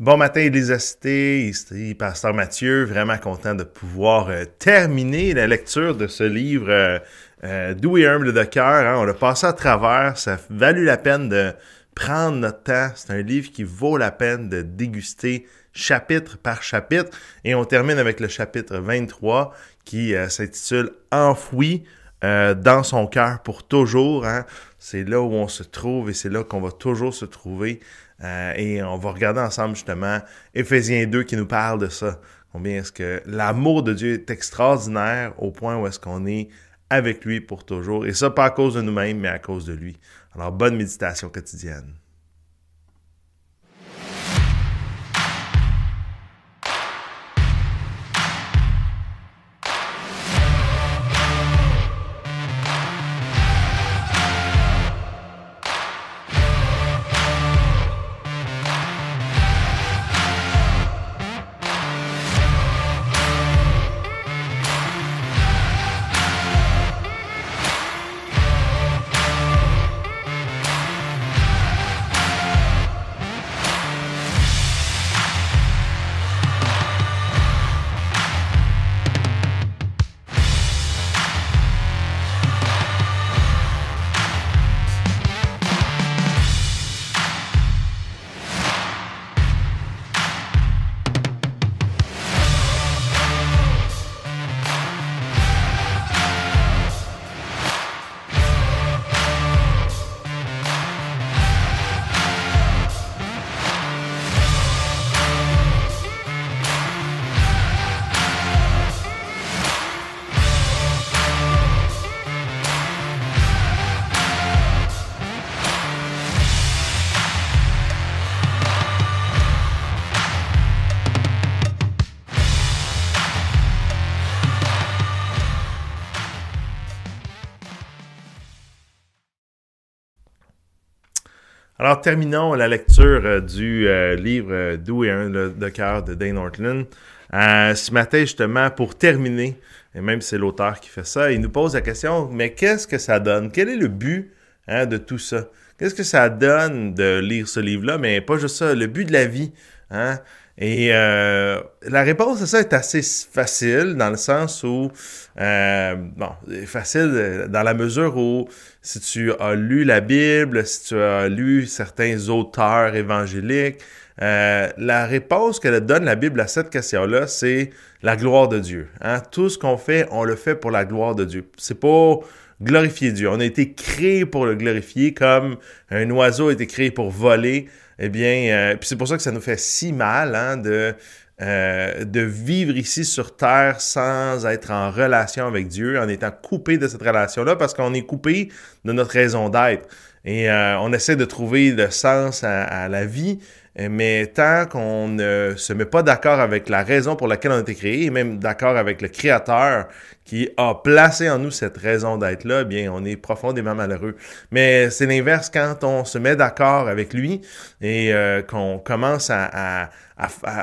Bon matin, Elisa Cité, ici Pasteur Mathieu, vraiment content de pouvoir euh, terminer la lecture de ce livre euh, euh, Doux et humble de cœur. Hein. On l'a passé à travers, ça a valu la peine de prendre notre temps. C'est un livre qui vaut la peine de déguster chapitre par chapitre. Et on termine avec le chapitre 23 qui s'intitule Enfoui dans son cœur pour toujours. Hein. C'est là où on se trouve et c'est là qu'on va toujours se trouver. Euh, et on va regarder ensemble justement Éphésiens 2 qui nous parle de ça. Combien est-ce que l'amour de Dieu est extraordinaire au point où est-ce qu'on est avec lui pour toujours. Et ça, pas à cause de nous-mêmes, mais à cause de lui. Alors, bonne méditation quotidienne. Alors, terminons la lecture euh, du euh, livre euh, D'où est un de cœur de Dane Ortland. ce matin, justement, pour terminer, et même c'est l'auteur qui fait ça, il nous pose la question, mais qu'est-ce que ça donne? Quel est le but hein, de tout ça? Qu'est-ce que ça donne de lire ce livre-là? Mais pas juste ça, le but de la vie. Hein? Et euh, la réponse à ça est assez facile dans le sens où, euh, bon, facile dans la mesure où si tu as lu la Bible, si tu as lu certains auteurs évangéliques, euh, la réponse que donne la Bible à cette question-là, c'est la gloire de Dieu. Hein? Tout ce qu'on fait, on le fait pour la gloire de Dieu. C'est pour glorifier Dieu. On a été créé pour le glorifier comme un oiseau a été créé pour voler eh bien, euh, puis c'est pour ça que ça nous fait si mal hein, de, euh, de vivre ici sur Terre sans être en relation avec Dieu, en étant coupé de cette relation-là, parce qu'on est coupé de notre raison d'être. Et euh, on essaie de trouver le sens à la vie, mais tant qu'on ne se met pas d'accord avec la raison pour laquelle on a été créé, et même d'accord avec le Créateur qui a placé en nous cette raison d'être là, eh bien, on est profondément malheureux. Mais c'est l'inverse quand on se met d'accord avec lui et euh, qu'on commence à,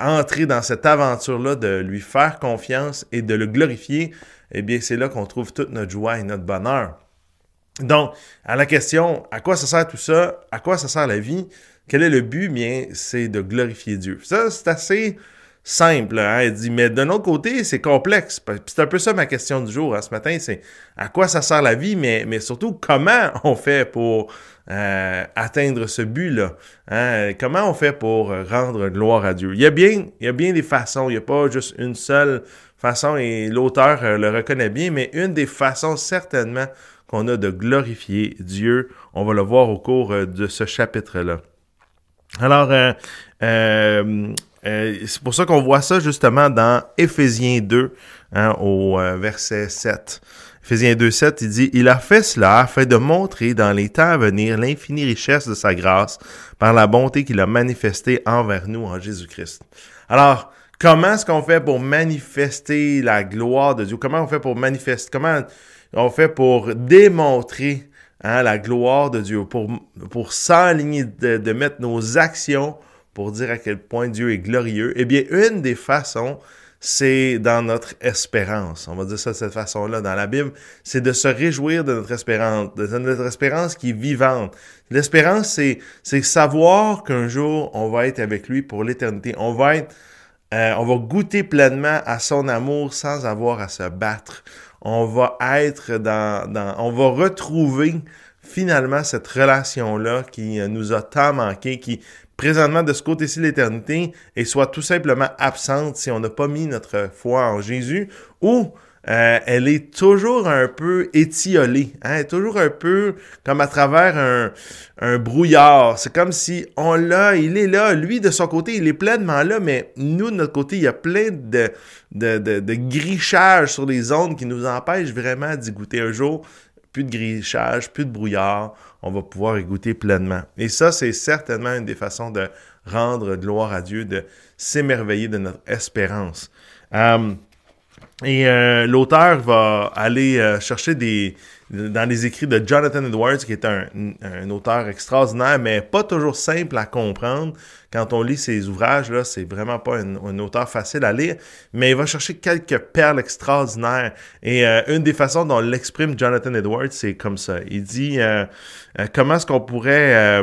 entrer dans cette aventure-là de lui faire confiance et de le glorifier, eh bien, c'est là qu'on trouve toute notre joie et notre bonheur. Donc, à la question, à quoi ça sert tout ça? À quoi ça sert la vie? Quel est le but? Bien, c'est de glorifier Dieu. Ça, c'est assez simple. Hein? Il dit, mais d'un autre côté, c'est complexe. C'est un peu ça ma question du jour hein, ce matin, c'est à quoi ça sert la vie, mais, mais surtout comment on fait pour euh, atteindre ce but-là. Hein? Comment on fait pour rendre gloire à Dieu? Il y a bien, il y a bien des façons, il n'y a pas juste une seule façon, et l'auteur euh, le reconnaît bien, mais une des façons certainement qu'on a de glorifier Dieu, on va le voir au cours euh, de ce chapitre-là. Alors, euh, euh, c'est pour ça qu'on voit ça justement dans Éphésiens 2, hein, au verset 7. Éphésiens 2, 7, il dit, Il a fait cela afin de montrer dans les temps à venir l'infinie richesse de sa grâce par la bonté qu'il a manifestée envers nous en Jésus-Christ. Alors, comment est-ce qu'on fait pour manifester la gloire de Dieu? Comment on fait pour manifester, comment on fait pour démontrer hein, la gloire de Dieu, pour, pour s'aligner, de, de, mettre nos actions pour dire à quel point Dieu est glorieux, eh bien, une des façons, c'est dans notre espérance. On va dire ça de cette façon-là dans la Bible. C'est de se réjouir de notre espérance, de notre espérance qui est vivante. L'espérance, c'est, c'est savoir qu'un jour, on va être avec lui pour l'éternité. On va être, euh, on va goûter pleinement à son amour sans avoir à se battre. On va être dans, on va retrouver finalement cette relation-là qui nous a tant manqué, qui présentement de ce côté-ci de l'éternité et soit tout simplement absente si on n'a pas mis notre foi en Jésus ou euh, elle est toujours un peu étiolée, hein, toujours un peu comme à travers un, brouillard. C'est comme si on l'a, il est là, lui de son côté, il est pleinement là, mais nous de notre côté, il y a plein de, de, grichages sur les ondes qui nous empêchent vraiment d'y goûter un jour plus de grichage, plus de brouillard, on va pouvoir y goûter pleinement. Et ça, c'est certainement une des façons de rendre gloire à Dieu, de s'émerveiller de notre espérance. Euh, et euh, l'auteur va aller euh, chercher des dans les écrits de Jonathan Edwards, qui est un, un, auteur extraordinaire, mais pas toujours simple à comprendre. Quand on lit ses ouvrages, là, c'est vraiment pas un, auteur facile à lire, mais il va chercher quelques perles extraordinaires. Et euh, une des façons dont l'exprime Jonathan Edwards, c'est comme ça. Il dit comment est-ce qu'on pourrait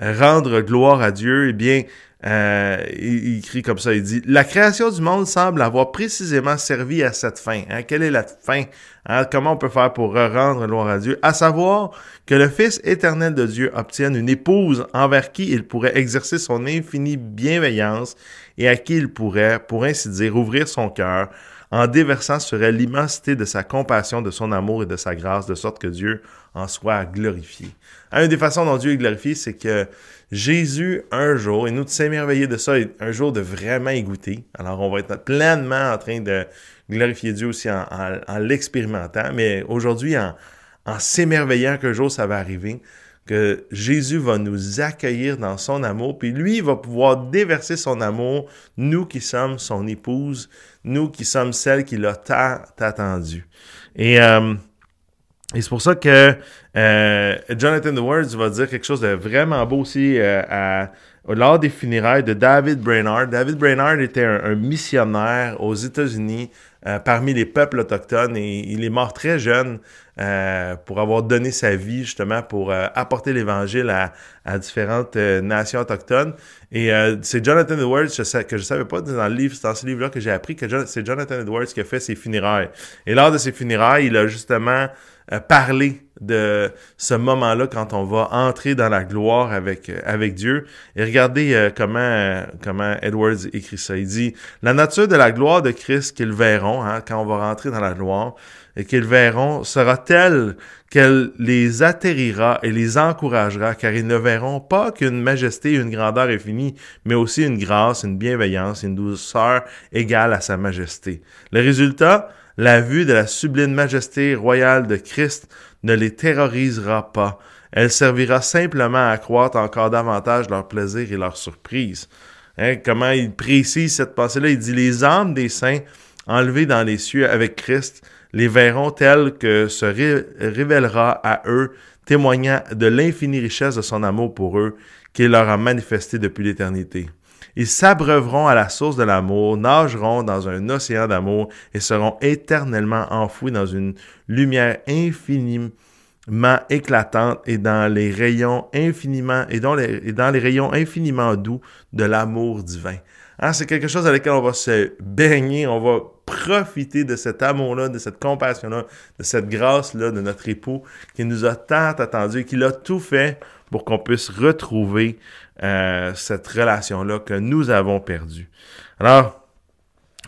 rendre gloire à Dieu? Eh bien, euh, il, écrit comme ça, il dit, la création du monde semble avoir précisément servi à cette fin. Hein? Quelle est la fin? Hein? Comment on peut faire pour rendre gloire à Dieu? À savoir que le Fils éternel de Dieu obtienne une épouse envers qui il pourrait exercer son infinie bienveillance et à qui il pourrait, pour ainsi dire, ouvrir son cœur en déversant sur l'immensité de sa compassion, de son amour et de sa grâce, de sorte que Dieu en soit glorifié. Une des façons dont Dieu est glorifié, c'est que Jésus, un jour, et nous de s'émerveiller de ça, un jour de vraiment y goûter. Alors, on va être pleinement en train de glorifier Dieu aussi en, l'expérimentant, mais aujourd'hui, en, en s'émerveillant qu'un jour ça va arriver, que Jésus va nous accueillir dans son amour, puis lui va pouvoir déverser son amour, nous qui sommes son épouse, nous qui sommes celles qui l'a tant attendu. Et euh, et c'est pour ça que euh, Jonathan Edwards va dire quelque chose de vraiment beau aussi euh, à, lors des funérailles de David Brainerd. David Brainerd était un, missionnaire aux États-Unis euh, parmi les peuples autochtones et il est mort très jeune pour avoir donné sa vie justement pour apporter l'Évangile à, différentes nations autochtones. Et c'est Jonathan Edwards que je savais pas dans le livre, dans ce livre-là que j'ai appris que c'est Jonathan Edwards qui a fait ses funérailles. Et lors de ses funérailles, il a justement euh, parler de ce moment-là quand on va entrer dans la gloire avec euh, avec Dieu. Et regardez euh, comment comment Edwards écrit ça. Il dit la nature de la gloire de Christ qu'ils verront hein, quand on va rentrer dans la gloire et qu'ils verront sera telle qu'elle les atterrira et les encouragera, car ils ne verront pas qu'une majesté une grandeur infinie, mais aussi une grâce, une bienveillance, une douceur égale à sa majesté. Le résultat, la vue de la sublime majesté royale de Christ ne les terrorisera pas. Elle servira simplement à accroître encore davantage leur plaisir et leur surprise. Hein, comment il précise cette pensée-là? Il dit les âmes des saints enlevées dans les cieux avec Christ les verront telles que se révélera à eux, témoignant de l'infinie richesse de son amour pour eux qu'il leur a manifesté depuis l'éternité. Ils s'abreuveront à la source de l'amour, nageront dans un océan d'amour et seront éternellement enfouis dans une lumière infiniment éclatante et dans les rayons infiniment et dans les, rayons infiniment doux de l'amour divin. Hein, c'est quelque chose avec lequel on va se baigner, on va profiter de cet amour-là, de cette compassion-là, de cette grâce-là de notre époux qui nous a tant attendu qui l'a tout fait pour qu'on puisse retrouver euh, cette relation-là que nous avons perdue. Alors,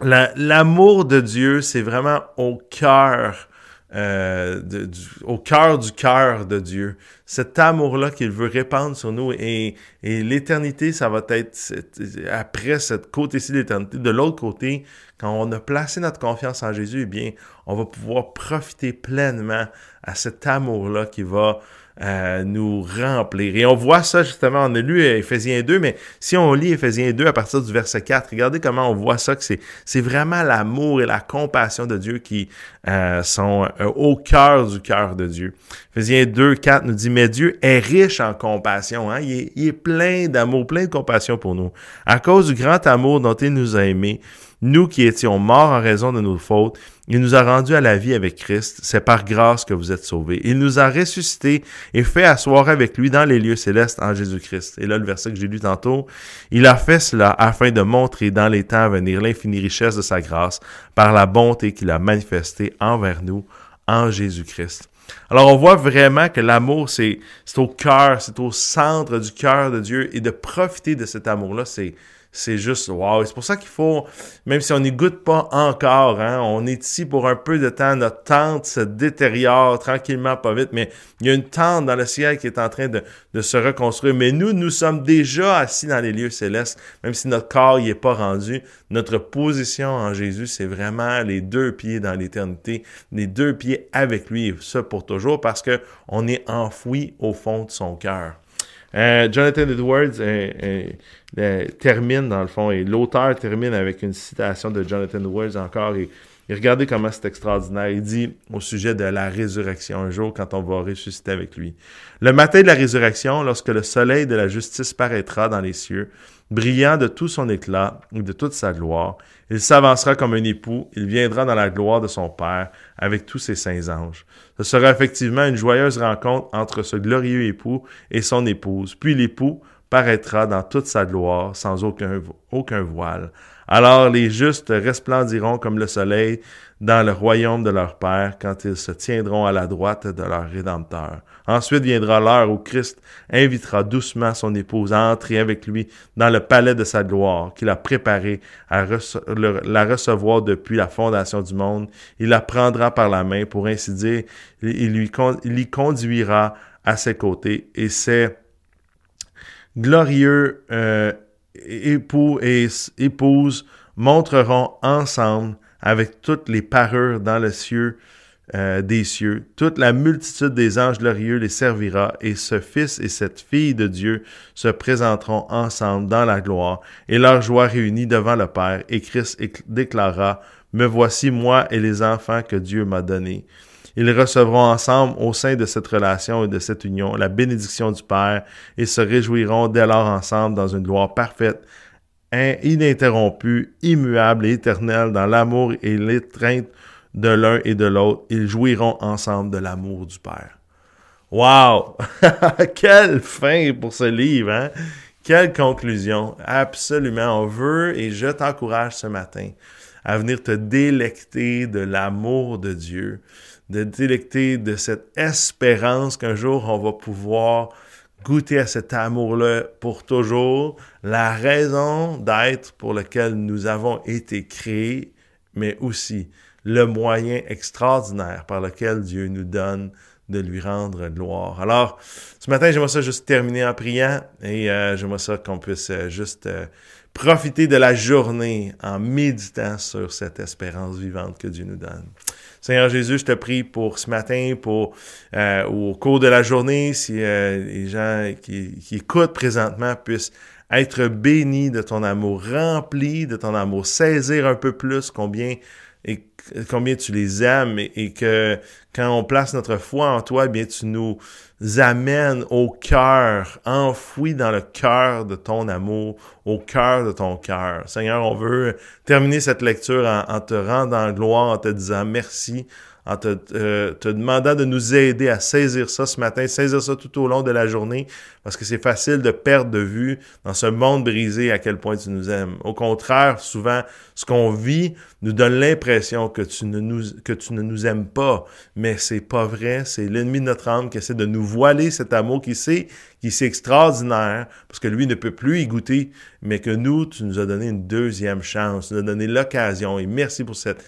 l'amour de Dieu, c'est vraiment au cœur euh, du, au cœur du cœur de Dieu. Cet amour-là qu'il veut répandre sur nous et, et l'éternité, ça va être après cette côté-ci de l'éternité. De l'autre côté, quand on a placé notre confiance en Jésus, eh bien, on va pouvoir profiter pleinement à cet amour-là qui va nous remplir. Et on voit ça justement, on a lu Ephésiens 2, mais si on lit Ephésiens 2 à partir du verset 4, regardez comment on voit ça, que c'est, vraiment l'amour et la compassion de Dieu qui euh, sont euh, au cœur du cœur de Dieu. Ephésiens 2, 4 nous dit, mais Dieu est riche en compassion, hein? il, est, il est plein d'amour, plein de compassion pour nous. À cause du grand amour dont il nous a aimés, nous qui étions morts en raison de nos fautes, il nous a rendus à la vie avec Christ. C'est par grâce que vous êtes sauvés. Il nous a ressuscités et fait asseoir avec lui dans les lieux célestes en Jésus-Christ. Et là, le verset que j'ai lu tantôt, il a fait cela afin de montrer dans les temps à venir l'infinie richesse de sa grâce par la bonté qu'il a manifestée envers nous en Jésus-Christ. Alors on voit vraiment que l'amour, c'est au cœur, c'est au centre du cœur de Dieu et de profiter de cet amour-là, c'est c'est juste wow. C'est pour ça qu'il faut, même si on n'y goûte pas encore, hein, on est ici pour un peu de temps, notre tente se détériore tranquillement, pas vite, mais il y a une tente dans le ciel qui est en train de, se reconstruire. Mais nous, nous sommes déjà assis dans les lieux célestes, même si notre corps n'y est pas rendu. Notre position en Jésus, c'est vraiment les deux pieds dans l'éternité, les deux pieds avec lui, et ça pour toujours, parce que on est enfoui au fond de son cœur. Euh, Jonathan Edwards euh, euh, termine, dans le fond, et l'auteur termine avec une citation de Jonathan Edwards encore. Et, regardez comment c'est extraordinaire. Il dit au sujet de la résurrection, un jour quand on va ressusciter avec lui. Le matin de la résurrection, lorsque le soleil de la justice paraîtra dans les cieux, brillant de tout son éclat et de toute sa gloire, il s'avancera comme un époux, il viendra dans la gloire de son Père avec tous ses saints anges. Ce sera effectivement une joyeuse rencontre entre ce glorieux époux et son épouse. Puis l'époux paraîtra dans toute sa gloire sans aucun, voile. Alors les justes resplendiront comme le soleil dans le royaume de leur Père quand ils se tiendront à la droite de leur Rédempteur. Ensuite viendra l'heure où Christ invitera doucement son épouse à entrer avec lui dans le palais de sa gloire qu'il a préparé à la recevoir depuis la fondation du monde. Il la prendra par la main, pour ainsi dire, il lui il y conduira à ses côtés et ses glorieux euh, époux et épouses montreront ensemble avec toutes les parures dans le cieux euh, des cieux. Toute la multitude des anges glorieux les servira, et ce Fils et cette fille de Dieu se présenteront ensemble dans la gloire, et leur joie réunie devant le Père, et Christ déclara, Me voici moi et les enfants que Dieu m'a donnés. Ils recevront ensemble au sein de cette relation et de cette union la bénédiction du Père et se réjouiront dès lors ensemble dans une gloire parfaite, ininterrompue, immuable et éternelle dans l'amour et l'étreinte de l'un et de l'autre. Ils jouiront ensemble de l'amour du Père. Wow! Quelle fin pour ce livre, hein? Quelle conclusion! Absolument, on veut et je t'encourage ce matin à venir te délecter de l'amour de Dieu, de délecter de cette espérance qu'un jour on va pouvoir goûter à cet amour-là pour toujours, la raison d'être pour laquelle nous avons été créés, mais aussi le moyen extraordinaire par lequel Dieu nous donne de lui rendre gloire. Alors, ce matin, j'aimerais ça juste terminer en priant et euh, j'aimerais ça qu'on puisse euh, juste euh, profiter de la journée en méditant sur cette espérance vivante que Dieu nous donne. Seigneur Jésus, je te prie pour ce matin, pour euh, au cours de la journée, si euh, les gens qui, qui, écoutent présentement puissent être bénis de ton amour, remplis de ton amour, saisir un peu plus combien tu les aimes et, que quand on place notre foi en toi, eh bien tu nous amènes au cœur, enfoui dans le cœur de ton amour, au cœur de ton cœur. Seigneur, on veut terminer cette lecture en te rendant gloire, en te disant merci, en te, euh, demandant de nous aider à saisir ça ce matin, saisir ça tout au long de la journée, parce que c'est facile de perdre de vue dans ce monde brisé à quel point tu nous aimes. Au contraire, souvent, ce qu'on vit nous donne l'impression que tu ne nous que tu ne nous aimes pas, mais c'est pas vrai. C'est l'ennemi de notre âme qui essaie de nous voiler cet amour qui sait qui c'est extraordinaire, parce que lui ne peut plus y goûter, mais que nous, tu nous as donné une deuxième chance, tu nous as donné l'occasion, et merci pour cette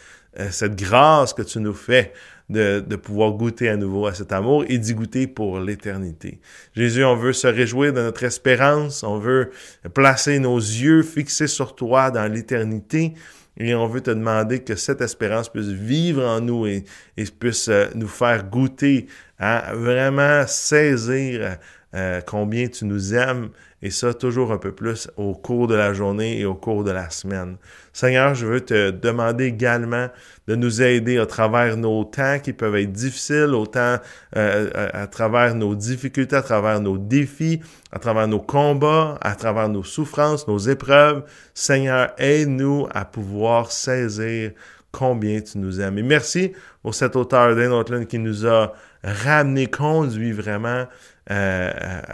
cette grâce que tu nous fais de, pouvoir goûter à nouveau à cet amour et d'y goûter pour l'éternité. Jésus, on veut se réjouir de notre espérance, on veut placer nos yeux fixés sur toi dans l'éternité et on veut te demander que cette espérance puisse vivre en nous et, et puisse euh, nous faire goûter à vraiment saisir euh, combien tu nous aimes, et ça toujours un peu plus au cours de la journée et au cours de la semaine. Seigneur, je veux te demander également de nous aider à travers nos temps qui peuvent être difficiles, autant euh, à, travers nos difficultés, à travers nos défis, à travers nos combats, à travers nos souffrances, nos épreuves. Seigneur, aide-nous à pouvoir saisir combien tu nous aimes. Et merci pour cet auteur d'un qui nous a ramené, conduit vraiment euh,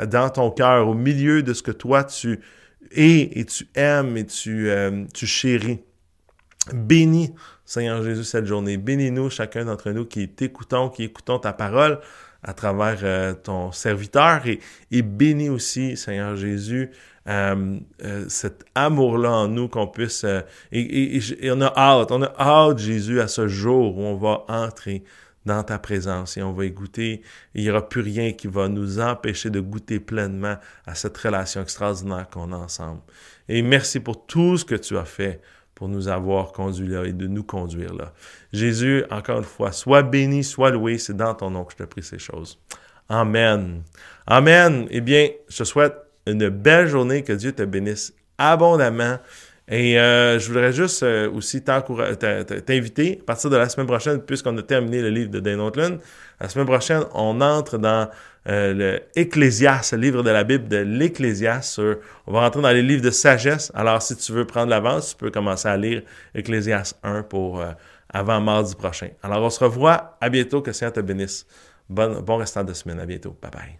dans ton cœur, au milieu de ce que toi tu es et tu aimes et tu, euh, chéris. Bénis, Seigneur Jésus, cette journée. Bénis-nous, chacun d'entre nous qui t'écoutons, qui écoutons ta parole à travers euh, ton serviteur et, bénis aussi, Seigneur Jésus, cet amour-là en nous qu'on puisse... et, et, on a hâte, on a hâte, Jésus, à ce jour où on va entrer dans ta présence et on va y goûter. Il n'y aura plus rien qui va nous empêcher de goûter pleinement à cette relation extraordinaire qu'on a ensemble. Et merci pour tout ce que tu as fait pour nous avoir conduits là et de nous conduire là. Jésus, encore une fois, sois béni, sois loué. C'est dans ton nom que je te prie ces choses. Amen. Amen. Eh bien, je te souhaite une belle journée. Que Dieu te bénisse abondamment. Et euh, je voudrais juste euh, aussi t'inviter, à partir de la semaine prochaine, puisqu'on a terminé le livre de Dane Oatland, la semaine prochaine, on entre dans euh, le le livre de la Bible de l'Ecclésiaste. On va rentrer dans les livres de sagesse. Alors, si tu veux prendre l'avance, tu peux commencer à lire Ecclésiaste 1 pour avant mardi prochain. Alors, on se revoit. À bientôt. Que le Seigneur te bénisse. Bon, bon restant de semaine. À bientôt. Bye bye.